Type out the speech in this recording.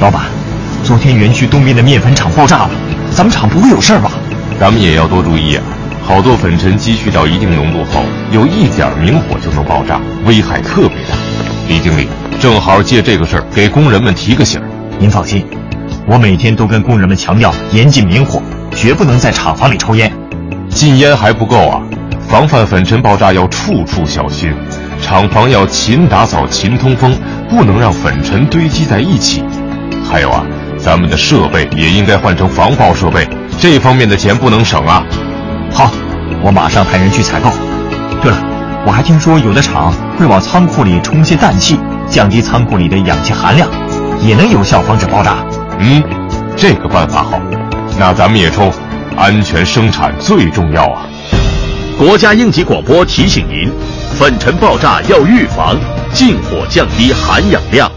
老板，昨天园区东边的面粉厂爆炸了，咱们厂不会有事吧？咱们也要多注意啊！好多粉尘积蓄到一定浓度后，有一点明火就能爆炸，危害特别大。李经理，正好借这个事儿给工人们提个醒。您放心，我每天都跟工人们强调严禁明火，绝不能在厂房里抽烟。禁烟还不够啊，防范粉尘爆炸要处处小心，厂房要勤打扫、勤通风，不能让粉尘堆积在一起。还有啊，咱们的设备也应该换成防爆设备，这方面的钱不能省啊。好，我马上派人去采购。对了，我还听说有的厂会往仓库里充些氮气，降低仓库里的氧气含量，也能有效防止爆炸。嗯，这个办法好，那咱们也冲，安全生产最重要啊！国家应急广播提醒您：粉尘爆炸要预防，禁火降低含氧量。